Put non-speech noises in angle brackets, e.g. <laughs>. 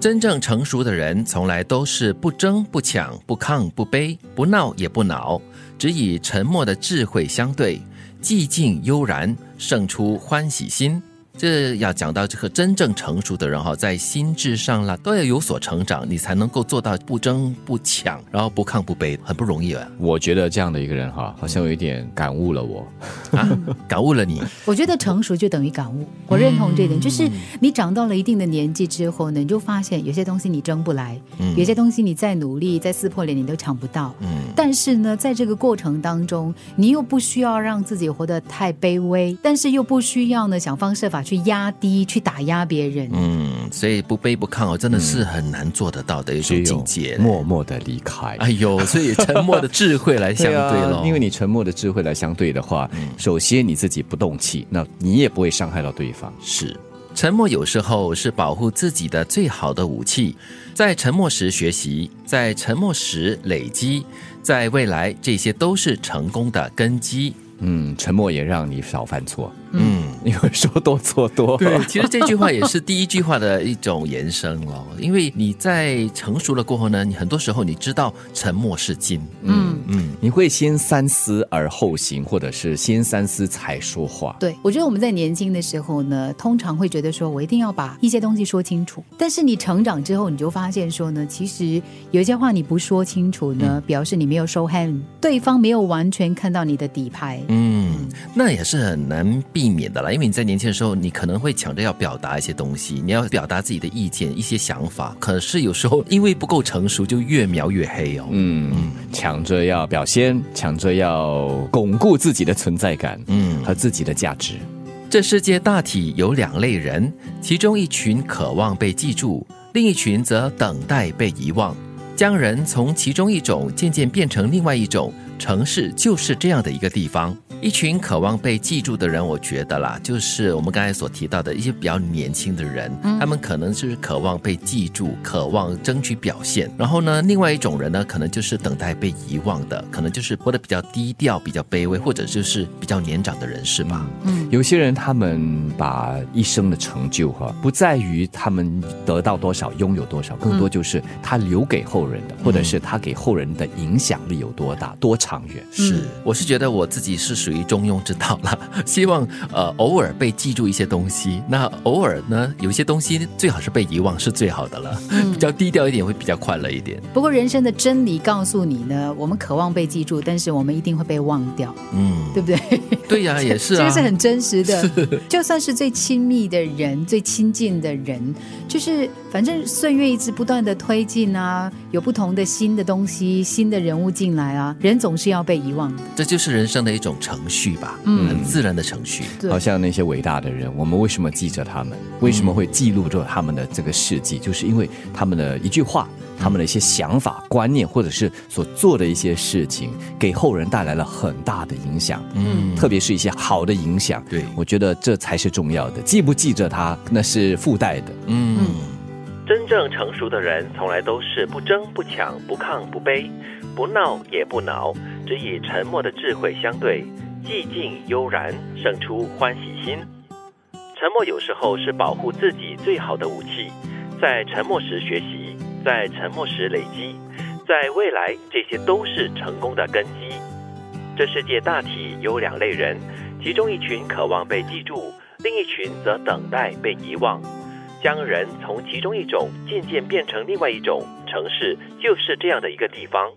真正成熟的人，从来都是不争不抢不亢不卑不闹也不恼，只以沉默的智慧相对，寂静悠然，胜出欢喜心。这要讲到这个真正成熟的人哈，在心智上啦都要有所成长，你才能够做到不争不抢，然后不亢不卑，很不容易啊！我觉得这样的一个人哈，好像有一点感悟了我，啊，<laughs> 感悟了你。我觉得成熟就等于感悟，我认同这点。就是你长到了一定的年纪之后呢，你就发现有些东西你争不来，有些东西你再努力再撕破脸你都抢不到。嗯，但是呢，在这个过程当中，你又不需要让自己活得太卑微，但是又不需要呢想方设法去。压低，去打压别人。嗯，所以不卑不亢哦，真的是很难做得到的一种境界。默默的离开。哎呦，所以沉默的智慧来相 <laughs> 对喽。因为你沉默的智慧来相对的话，首先你自己不动气，那你也不会伤害到对方。是，沉默有时候是保护自己的最好的武器。在沉默时学习，在沉默时累积，在未来这些都是成功的根基。嗯，沉默也让你少犯错。嗯，因为说多做多。对，其实这句话也是第一句话的一种延伸了。因为你在成熟了过后呢，你很多时候你知道沉默是金。嗯嗯，你会先三思而后行，或者是先三思才说话。对，我觉得我们在年轻的时候呢，通常会觉得说我一定要把一些东西说清楚。但是你成长之后，你就发现说呢，其实有一些话你不说清楚呢，表示你没有收 hand，对方没有完全看到你的底牌。嗯，那也是很难。避免的啦，因为你在年轻的时候，你可能会抢着要表达一些东西，你要表达自己的意见、一些想法。可是有时候因为不够成熟，就越描越黑哦。嗯，抢着要表现，抢着要巩固自己的存在感，嗯，和自己的价值。这世界大体有两类人，其中一群渴望被记住，另一群则等待被遗忘。将人从其中一种渐渐变成另外一种，城市就是这样的一个地方。一群渴望被记住的人，我觉得啦，就是我们刚才所提到的一些比较年轻的人，他们可能就是渴望被记住，渴望争取表现。然后呢，另外一种人呢，可能就是等待被遗忘的，可能就是活得比较低调、比较卑微，或者就是比较年长的人士吧。嗯，有些人他们把一生的成就哈，不在于他们得到多少、拥有多少，更多就是他留给后人的，或者是他给后人的影响力有多大、多长远。是，我是觉得我自己是属。属于中庸之道了，希望呃偶尔被记住一些东西，那偶尔呢有些东西最好是被遗忘是最好的了，比较低调一点会比较快乐一点。不过人生的真理告诉你呢，我们渴望被记住，但是我们一定会被忘掉，嗯，对不对？对呀，<laughs> 也是，这个是很真实的。就算是最亲密的人、最亲近的人，就是反正岁月一直不断的推进啊，有不同的新的东西、新的人物进来啊，人总是要被遗忘的。这就是人生的一种程序吧，嗯，很自然的程序。好像那些伟大的人，我们为什么记着他们？为什么会记录着他们的这个事迹？就是因为他们的一句话。他们的一些想法、观念，或者是所做的一些事情，给后人带来了很大的影响。嗯，特别是一些好的影响。对，我觉得这才是重要的。记不记着他，那是附带的。嗯，真正成熟的人，从来都是不争不抢、不亢不卑、不闹也不恼，只以沉默的智慧相对，寂静悠然，生出欢喜心。沉默有时候是保护自己最好的武器，在沉默时学习。在沉默时累积，在未来这些都是成功的根基。这世界大体有两类人，其中一群渴望被记住，另一群则等待被遗忘。将人从其中一种渐渐变成另外一种，城市就是这样的一个地方。